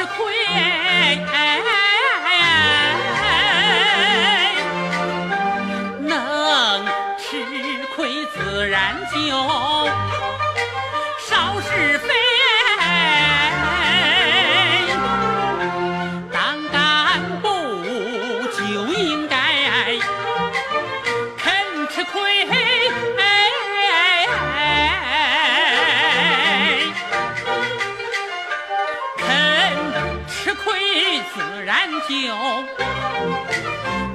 吃亏能吃亏，自然就。就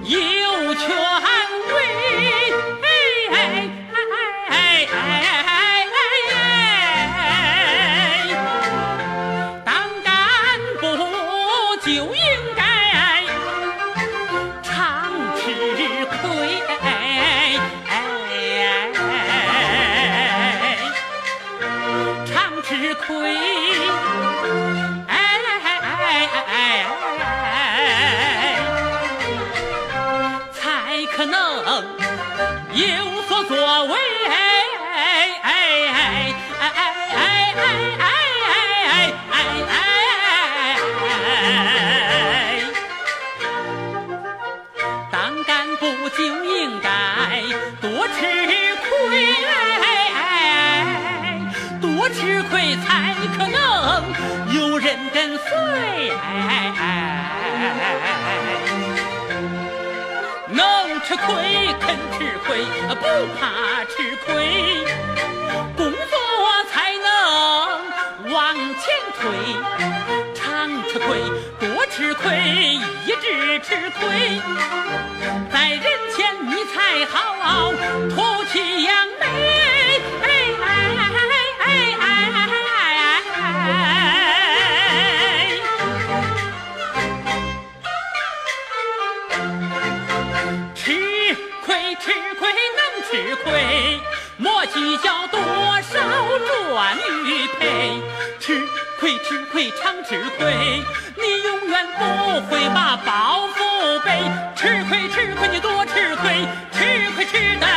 有权威。当干部就应该常吃亏，常吃亏，才有所作为。哎哎哎哎哎哎哎哎哎哎当干部就应该多吃亏，多吃亏才可能有人跟随。吃亏肯吃亏，不怕吃亏，工作才能往前推。常吃亏，多吃亏，一直吃亏，在人前你才好吐气扬吃亏莫计较多少赚玉佩，吃亏吃亏常吃亏，你永远不会把包袱背。吃亏吃亏你多吃亏，吃亏吃的。